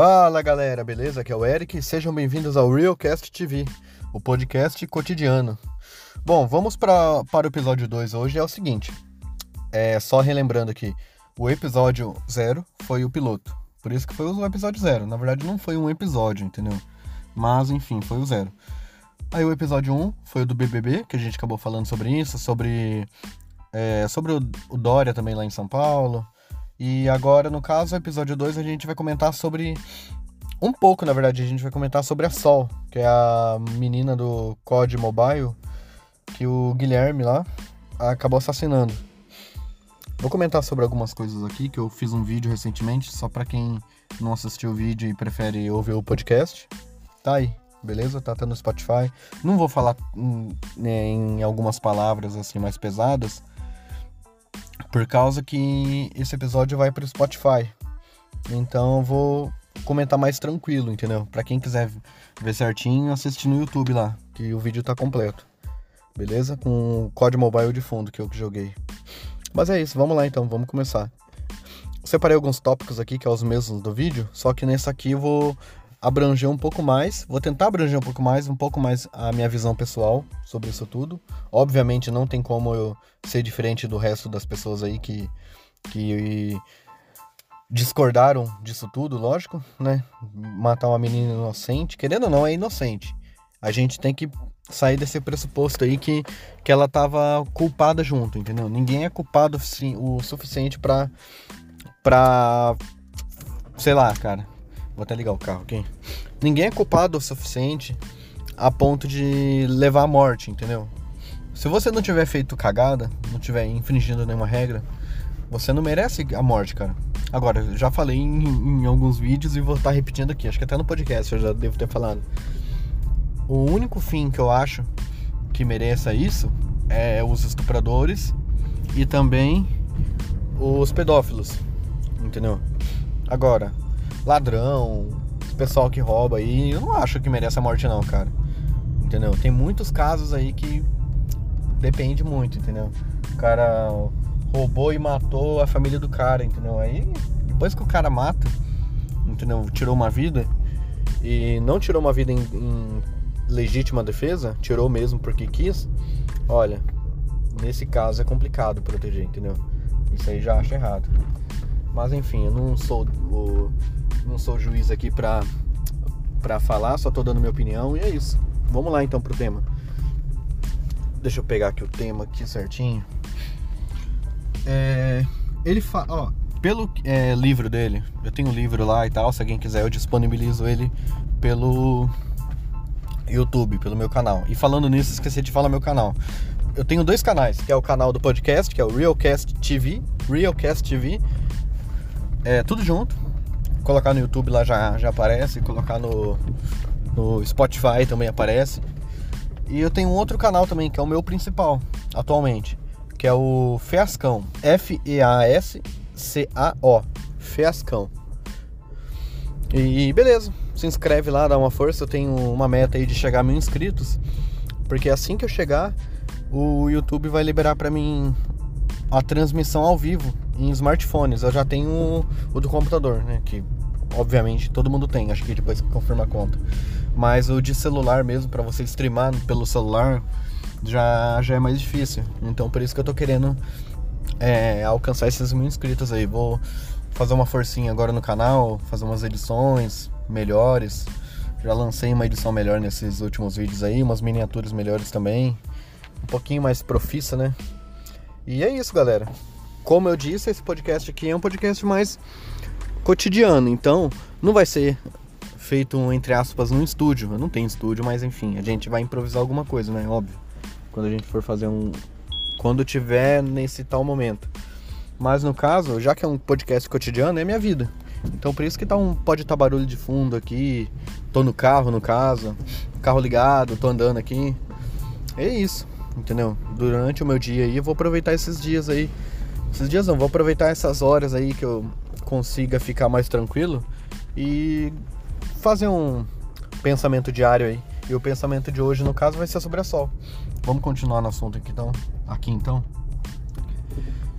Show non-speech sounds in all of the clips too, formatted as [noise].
Fala galera, beleza? Aqui é o Eric sejam bem-vindos ao Realcast TV, o podcast cotidiano. Bom, vamos pra, para o episódio 2 hoje. É o seguinte: é só relembrando aqui, o episódio 0 foi o piloto, por isso que foi o episódio 0. Na verdade, não foi um episódio, entendeu? Mas enfim, foi o 0. Aí o episódio 1 um foi o do BBB, que a gente acabou falando sobre isso, sobre, é, sobre o, o Dória também lá em São Paulo. E agora, no caso, episódio 2, a gente vai comentar sobre. Um pouco, na verdade, a gente vai comentar sobre a Sol, que é a menina do COD Mobile, que o Guilherme lá acabou assassinando. Vou comentar sobre algumas coisas aqui, que eu fiz um vídeo recentemente, só para quem não assistiu o vídeo e prefere ouvir o podcast. Tá aí, beleza? Tá, tá no Spotify. Não vou falar em, né, em algumas palavras assim mais pesadas, por causa que esse episódio vai para o Spotify. Então eu vou comentar mais tranquilo, entendeu? Para quem quiser ver certinho, assiste no YouTube lá, que o vídeo tá completo. Beleza? Com o código mobile de fundo que eu joguei. Mas é isso, vamos lá então, vamos começar. Separei alguns tópicos aqui que é os mesmos do vídeo, só que nesse aqui eu vou abranger um pouco mais, vou tentar abranger um pouco mais, um pouco mais a minha visão pessoal sobre isso tudo. Obviamente não tem como eu ser diferente do resto das pessoas aí que, que discordaram disso tudo, lógico, né? Matar uma menina inocente, querendo ou não, é inocente. A gente tem que sair desse pressuposto aí que, que ela tava culpada junto, entendeu? Ninguém é culpado o suficiente pra, pra sei lá, cara, Vou até ligar o carro aqui. Ninguém é culpado o suficiente a ponto de levar à morte, entendeu? Se você não tiver feito cagada, não tiver infringindo nenhuma regra, você não merece a morte, cara. Agora, já falei em, em alguns vídeos e vou estar repetindo aqui. Acho que até no podcast eu já devo ter falado. O único fim que eu acho que mereça isso é os estupradores e também os pedófilos, entendeu? Agora, ladrão, pessoal que rouba aí, eu não acho que merece a morte não, cara. Entendeu? Tem muitos casos aí que depende muito, entendeu? O cara roubou e matou a família do cara, entendeu? Aí depois que o cara mata, entendeu? Tirou uma vida e não tirou uma vida em, em legítima defesa, tirou mesmo porque quis. Olha, nesse caso é complicado proteger, entendeu? Isso aí já acho errado. Mas enfim, eu não sou o não sou juiz aqui pra, pra falar, só tô dando minha opinião e é isso. Vamos lá então pro tema. Deixa eu pegar aqui o tema aqui certinho. É, ele fala, ó, pelo é, livro dele, eu tenho um livro lá e tal, se alguém quiser eu disponibilizo ele pelo YouTube, pelo meu canal. E falando nisso, esqueci de falar meu canal. Eu tenho dois canais, que é o canal do podcast, que é o Realcast TV, Realcast TV, é tudo junto, colocar no YouTube lá já, já aparece, colocar no, no Spotify também aparece. E eu tenho um outro canal também, que é o meu principal atualmente, que é o Feascão. F-E-A-S-C-A-O. Feascão. E beleza, se inscreve lá, dá uma força. Eu tenho uma meta aí de chegar a mil inscritos. Porque assim que eu chegar, o YouTube vai liberar para mim a transmissão ao vivo em smartphones. Eu já tenho o, do computador, né? Que obviamente todo mundo tem, acho que depois que confirma a conta. Mas o de celular mesmo, para você streamar pelo celular, já, já é mais difícil. Então por isso que eu tô querendo é, alcançar esses mil inscritos aí. Vou fazer uma forcinha agora no canal, fazer umas edições melhores. Já lancei uma edição melhor nesses últimos vídeos aí, umas miniaturas melhores também. Um pouquinho mais profissa, né? E é isso, galera. Como eu disse, esse podcast aqui é um podcast mais cotidiano. Então, não vai ser feito, entre aspas, num estúdio. Eu não tenho estúdio, mas enfim, a gente vai improvisar alguma coisa, né? Óbvio. Quando a gente for fazer um. Quando tiver nesse tal momento. Mas no caso, já que é um podcast cotidiano, é minha vida. Então por isso que tá um, pode estar tá barulho de fundo aqui. Tô no carro, no caso. Carro ligado, tô andando aqui. É isso, entendeu? Durante o meu dia aí, eu vou aproveitar esses dias aí. Esses dias não, vou aproveitar essas horas aí que eu consiga ficar mais tranquilo e fazer um pensamento diário aí. E o pensamento de hoje, no caso, vai ser sobre a Sol. Vamos continuar no assunto aqui então. Aqui então.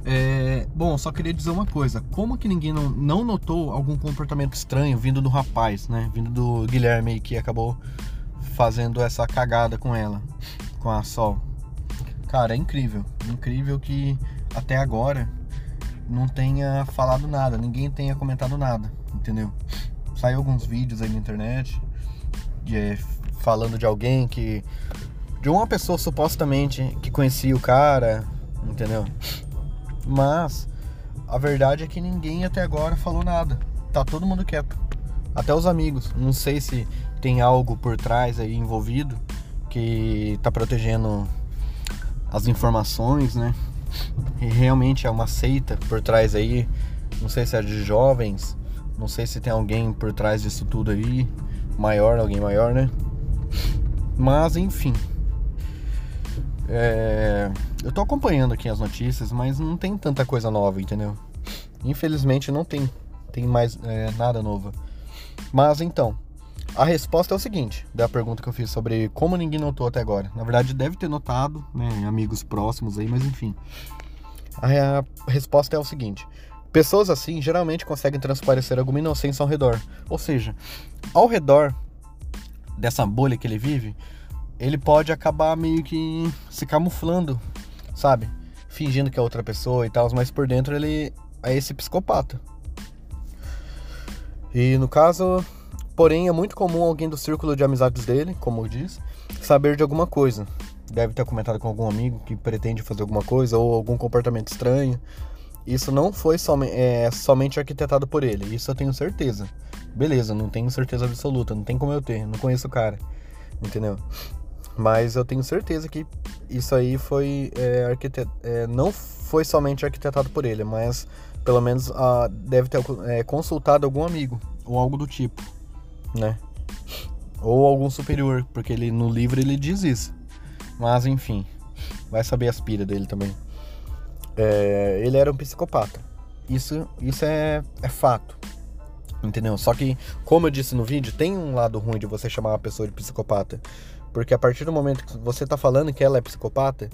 É, bom, só queria dizer uma coisa. Como que ninguém não, não notou algum comportamento estranho vindo do rapaz, né? Vindo do Guilherme que acabou fazendo essa cagada com ela, com a Sol. Cara, é incrível. Incrível que até agora não tenha falado nada, ninguém tenha comentado nada, entendeu? Saiu alguns vídeos aí na internet de, é, falando de alguém que. de uma pessoa supostamente que conhecia o cara, entendeu? Mas a verdade é que ninguém até agora falou nada. Tá todo mundo quieto. Até os amigos. Não sei se tem algo por trás aí envolvido que tá protegendo as informações, né? E realmente é uma seita por trás aí. Não sei se é de jovens, não sei se tem alguém por trás disso tudo aí, maior, alguém maior, né? Mas enfim. É... Eu tô acompanhando aqui as notícias, mas não tem tanta coisa nova, entendeu? Infelizmente não tem, tem mais é, nada novo. Mas então, a resposta é o seguinte, da pergunta que eu fiz sobre como ninguém notou até agora. Na verdade, deve ter notado, né, amigos próximos aí, mas enfim. A, resposta é o seguinte: pessoas assim geralmente conseguem transparecer alguma inocência ao redor. Ou seja, ao redor dessa bolha que ele vive, ele pode acabar meio que se camuflando, sabe? Fingindo que é outra pessoa e tal, mas por dentro ele é esse psicopata. E no caso, Porém, é muito comum alguém do círculo de amizades dele, como diz, saber de alguma coisa. Deve ter comentado com algum amigo que pretende fazer alguma coisa ou algum comportamento estranho. Isso não foi som é, somente arquitetado por ele, isso eu tenho certeza. Beleza, não tenho certeza absoluta, não tem como eu ter, não conheço o cara, entendeu? Mas eu tenho certeza que isso aí foi é, arquitet... É, não foi somente arquitetado por ele, mas pelo menos ah, deve ter é, consultado algum amigo ou algo do tipo né? Ou algum superior, porque ele no livro ele diz isso. Mas enfim, vai saber as piras dele também. É, ele era um psicopata. Isso, isso é, é fato. Entendeu? Só que, como eu disse no vídeo, tem um lado ruim de você chamar uma pessoa de psicopata. Porque a partir do momento que você tá falando que ela é psicopata,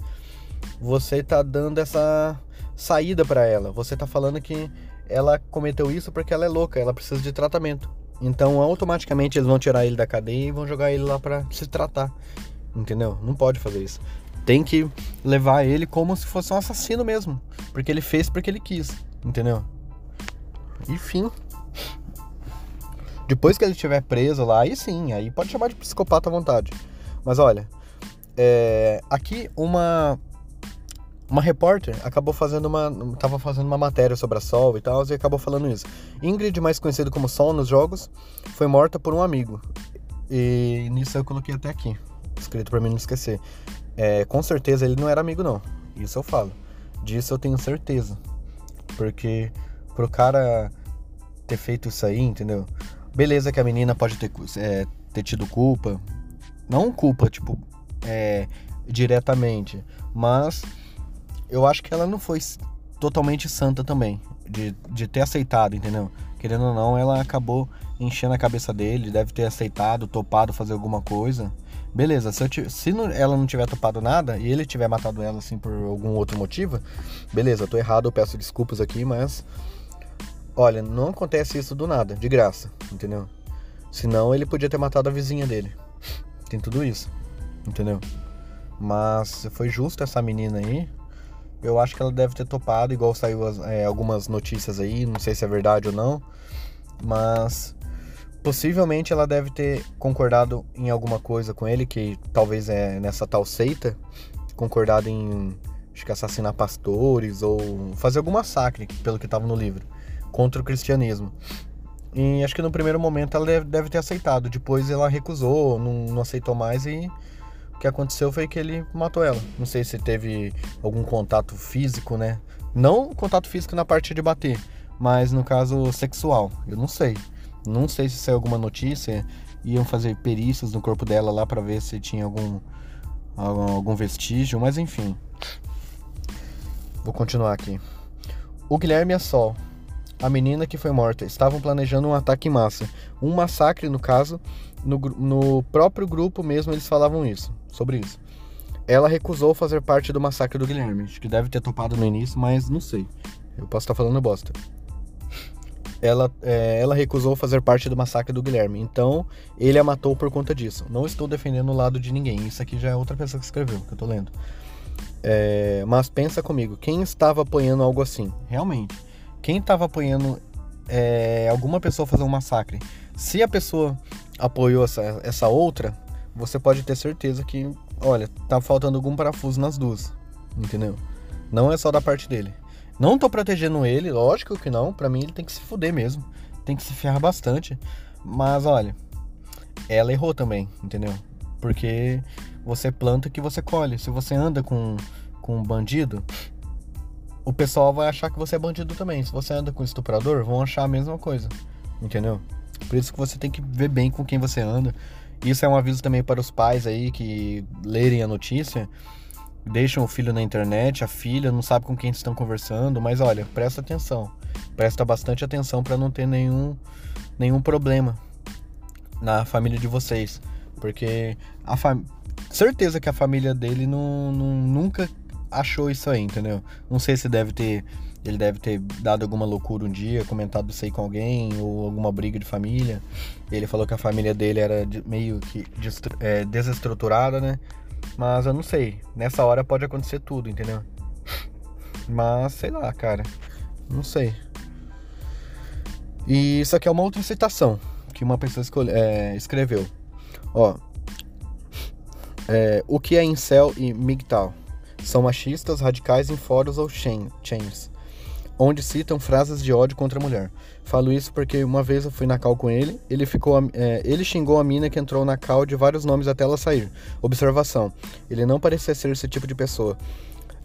você tá dando essa saída para ela. Você tá falando que ela cometeu isso porque ela é louca, ela precisa de tratamento. Então, automaticamente eles vão tirar ele da cadeia e vão jogar ele lá para se tratar. Entendeu? Não pode fazer isso. Tem que levar ele como se fosse um assassino mesmo, porque ele fez porque ele quis, entendeu? Enfim. Depois que ele estiver preso lá, aí sim, aí pode chamar de psicopata à vontade. Mas olha, é, aqui uma uma repórter acabou fazendo uma. tava fazendo uma matéria sobre a Sol e tal, e acabou falando isso. Ingrid, mais conhecido como Sol nos jogos, foi morta por um amigo. E nisso eu coloquei até aqui, escrito para mim não esquecer. É, com certeza ele não era amigo, não. Isso eu falo. Disso eu tenho certeza. Porque pro cara ter feito isso aí, entendeu? Beleza que a menina pode ter, é, ter tido culpa. Não culpa, tipo, é, diretamente. Mas eu acho que ela não foi totalmente santa também, de, de ter aceitado, entendeu? Querendo ou não, ela acabou enchendo a cabeça dele, deve ter aceitado, topado fazer alguma coisa. Beleza, se, eu, se não, ela não tiver topado nada e ele tiver matado ela assim por algum outro motivo, beleza, tô errado, eu peço desculpas aqui, mas. Olha, não acontece isso do nada, de graça, entendeu? Senão ele podia ter matado a vizinha dele. Tem tudo isso, entendeu? Mas foi justo essa menina aí eu acho que ela deve ter topado, igual saiu é, algumas notícias aí, não sei se é verdade ou não, mas possivelmente ela deve ter concordado em alguma coisa com ele, que talvez é nessa tal seita, concordado em acho que assassinar pastores ou fazer algum massacre, pelo que estava no livro, contra o cristianismo. E acho que no primeiro momento ela deve, deve ter aceitado, depois ela recusou, não, não aceitou mais e o que aconteceu foi que ele matou ela. Não sei se teve algum contato físico, né? Não contato físico na parte de bater, mas no caso sexual. Eu não sei. Não sei se saiu alguma notícia. Iam fazer perícias no corpo dela lá para ver se tinha algum, algum vestígio, mas enfim. Vou continuar aqui. O Guilherme e a Sol, a menina que foi morta, estavam planejando um ataque em massa. Um massacre, no caso, no, no próprio grupo mesmo eles falavam isso sobre isso. ela recusou fazer parte do massacre do Guilherme. Acho que deve ter topado no início, mas não sei. Eu posso estar falando bosta. Ela, é, ela recusou fazer parte do massacre do Guilherme, então ele a matou por conta disso. Não estou defendendo o lado de ninguém, isso aqui já é outra pessoa que escreveu, que eu tô lendo. É, mas pensa comigo, quem estava apoiando algo assim? Realmente, quem estava apoiando é, alguma pessoa fazer um massacre? Se a pessoa apoiou essa, essa outra, você pode ter certeza que, olha, tá faltando algum parafuso nas duas, entendeu? Não é só da parte dele. Não tô protegendo ele, lógico que não. Para mim ele tem que se fuder mesmo. Tem que se ferrar bastante. Mas olha, ela errou também, entendeu? Porque você planta que você colhe. Se você anda com, com um bandido, o pessoal vai achar que você é bandido também. Se você anda com um estuprador, vão achar a mesma coisa. Entendeu? Por isso que você tem que ver bem com quem você anda. Isso é um aviso também para os pais aí que lerem a notícia deixam o filho na internet, a filha não sabe com quem estão conversando, mas olha, presta atenção, presta bastante atenção para não ter nenhum, nenhum problema na família de vocês, porque a fam... certeza que a família dele não, não, nunca achou isso aí, entendeu? Não sei se deve ter ele deve ter dado alguma loucura um dia, comentado isso aí com alguém, ou alguma briga de família. Ele falou que a família dele era meio que é, desestruturada, né? Mas eu não sei. Nessa hora pode acontecer tudo, entendeu? Mas sei lá, cara. Não sei. E isso aqui é uma outra citação que uma pessoa escolhe, é, escreveu. Ó. É, o que é incel e MGTOW? São machistas radicais em fóruns ou chains onde citam frases de ódio contra a mulher. Falo isso porque uma vez eu fui na cal com ele, ele ficou, é, ele xingou a mina que entrou na cal de vários nomes até ela sair. Observação: ele não parecia ser esse tipo de pessoa.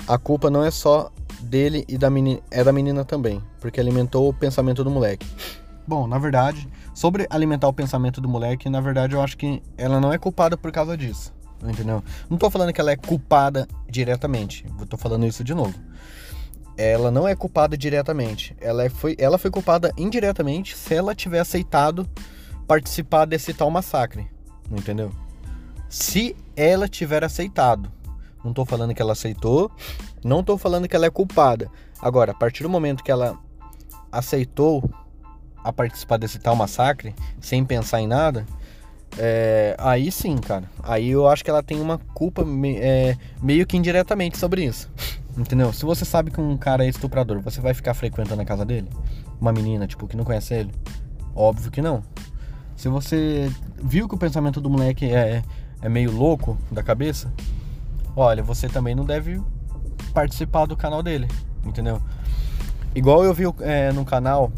A culpa não é só dele e da menina, é da menina também, porque alimentou o pensamento do moleque. Bom, na verdade, sobre alimentar o pensamento do moleque, na verdade eu acho que ela não é culpada por causa disso. Entendeu? Não tô falando que ela é culpada diretamente. Tô falando isso de novo ela não é culpada diretamente. Ela, é, foi, ela foi culpada indiretamente se ela tiver aceitado participar desse tal massacre. Entendeu? Se ela tiver aceitado. Não tô falando que ela aceitou, não tô falando que ela é culpada. Agora, a partir do momento que ela aceitou a participar desse tal massacre, sem pensar em nada, é, aí sim, cara. Aí eu acho que ela tem uma culpa é, meio que indiretamente sobre isso. Entendeu? Se você sabe que um cara é estuprador, você vai ficar frequentando a casa dele? Uma menina, tipo, que não conhece ele? Óbvio que não. Se você viu que o pensamento do moleque é, é meio louco da cabeça, olha, você também não deve participar do canal dele, entendeu? Igual eu vi é, no canal,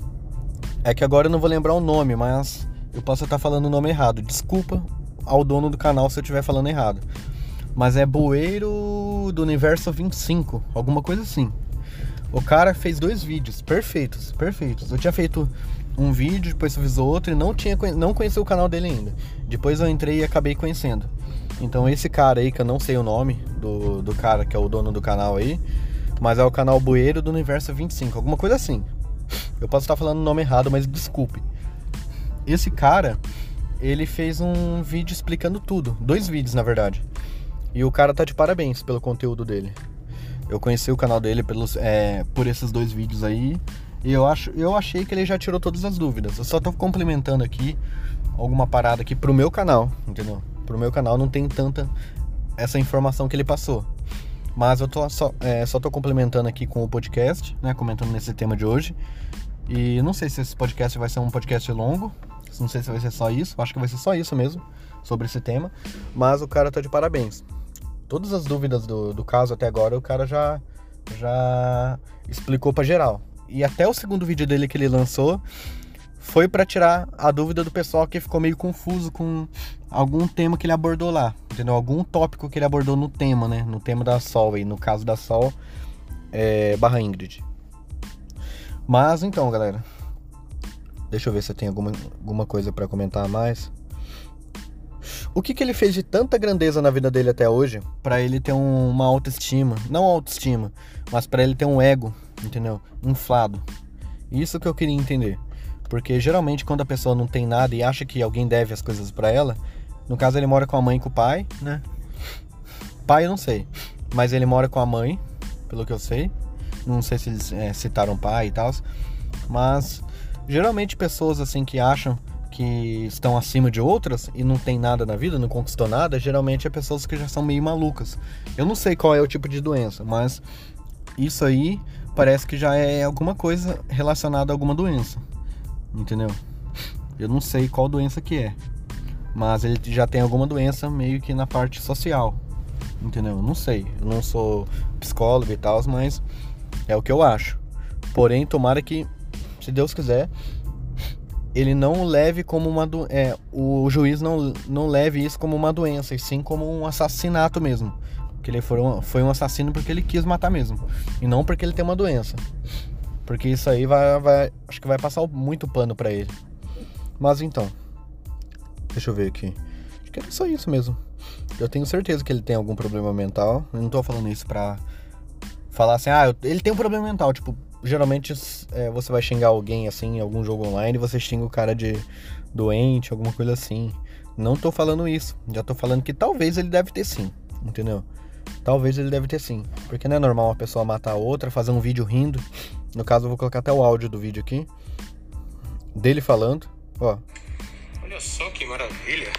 é que agora eu não vou lembrar o nome, mas eu posso estar falando o nome errado. Desculpa ao dono do canal se eu estiver falando errado. Mas é Bueiro do Universo 25, alguma coisa assim. O cara fez dois vídeos perfeitos, perfeitos. Eu tinha feito um vídeo, depois fiz outro e não tinha não conheci o canal dele ainda. Depois eu entrei e acabei conhecendo. Então esse cara aí, que eu não sei o nome do, do cara que é o dono do canal aí, mas é o canal Bueiro do Universo 25, alguma coisa assim. Eu posso estar falando o nome errado, mas desculpe. Esse cara, ele fez um vídeo explicando tudo, dois vídeos na verdade. E o cara tá de parabéns pelo conteúdo dele. Eu conheci o canal dele pelos, é, por esses dois vídeos aí. E eu, acho, eu achei que ele já tirou todas as dúvidas. Eu só tô complementando aqui alguma parada aqui pro meu canal, entendeu? Pro meu canal não tem tanta essa informação que ele passou. Mas eu tô só, é, só tô complementando aqui com o podcast, né? Comentando nesse tema de hoje. E não sei se esse podcast vai ser um podcast longo. Não sei se vai ser só isso. Acho que vai ser só isso mesmo sobre esse tema. Mas o cara tá de parabéns todas as dúvidas do, do caso até agora o cara já, já explicou para geral. E até o segundo vídeo dele que ele lançou foi para tirar a dúvida do pessoal que ficou meio confuso com algum tema que ele abordou lá, entendeu? Algum tópico que ele abordou no tema, né? No tema da Sol e no caso da Sol é, barra Ingrid. Mas então, galera, deixa eu ver se tem alguma, alguma coisa para comentar mais. O que, que ele fez de tanta grandeza na vida dele até hoje para ele ter um, uma autoestima, não autoestima, mas para ele ter um ego, entendeu? Inflado. Isso que eu queria entender. Porque geralmente quando a pessoa não tem nada e acha que alguém deve as coisas para ela, no caso ele mora com a mãe e com o pai, né? pai eu não sei, mas ele mora com a mãe, pelo que eu sei. Não sei se eles é, citaram pai e tal, mas geralmente pessoas assim que acham que estão acima de outras e não tem nada na vida, não conquistou nada, geralmente é pessoas que já são meio malucas. Eu não sei qual é o tipo de doença, mas isso aí parece que já é alguma coisa relacionada a alguma doença. Entendeu? Eu não sei qual doença que é. Mas ele já tem alguma doença meio que na parte social. Entendeu? Não sei. Eu não sou psicólogo e tal, mas é o que eu acho. Porém, tomara que, se Deus quiser, ele não leve como uma do... é, o juiz não, não leve isso como uma doença, e sim como um assassinato mesmo. Que ele foi um, foi um assassino porque ele quis matar mesmo, e não porque ele tem uma doença. Porque isso aí vai, vai acho que vai passar muito pano para ele. Mas então, deixa eu ver aqui. Acho que é só isso mesmo. Eu tenho certeza que ele tem algum problema mental. Eu não tô falando isso pra falar assim, ah, ele tem um problema mental, tipo, geralmente é, você vai xingar alguém assim em algum jogo online, você xinga o cara de doente, alguma coisa assim. Não tô falando isso. Já tô falando que talvez ele deve ter sim, entendeu? Talvez ele deve ter sim. Porque não é normal uma pessoa matar a outra, fazer um vídeo rindo. No caso, eu vou colocar até o áudio do vídeo aqui. Dele falando. Ó. Olha só que maravilha.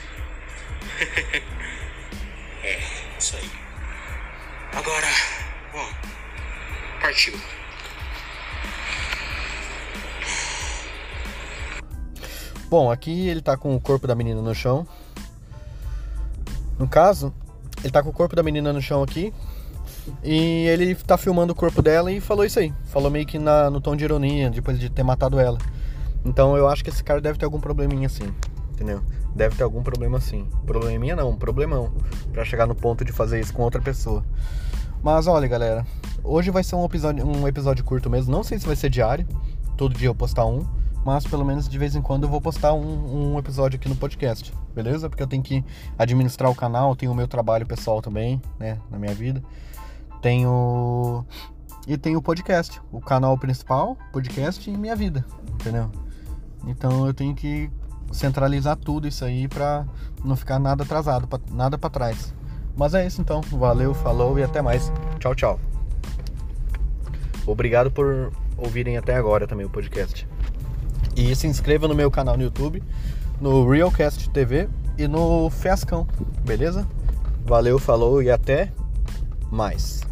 [laughs] é, isso aí. Agora, bom, partiu. Bom, aqui ele tá com o corpo da menina no chão. No caso, ele tá com o corpo da menina no chão aqui. E ele tá filmando o corpo dela e falou isso aí. Falou meio que na, no tom de ironia, depois de ter matado ela. Então eu acho que esse cara deve ter algum probleminha assim, entendeu? Deve ter algum problema assim. Probleminha não, um problemão. para chegar no ponto de fazer isso com outra pessoa. Mas olha, galera, hoje vai ser um episódio, um episódio curto mesmo. Não sei se vai ser diário. Todo dia eu postar um mas pelo menos de vez em quando eu vou postar um, um, episódio aqui no podcast, beleza? Porque eu tenho que administrar o canal, tenho o meu trabalho pessoal também, né, na minha vida. Tenho e tenho o podcast, o canal principal, podcast e minha vida, entendeu? Então eu tenho que centralizar tudo isso aí para não ficar nada atrasado, nada para trás. Mas é isso então, valeu, falou e até mais. Tchau, tchau. Obrigado por ouvirem até agora também o podcast. E se inscreva no meu canal no YouTube, no Realcast TV e no Fiascão, beleza? Valeu, falou e até mais.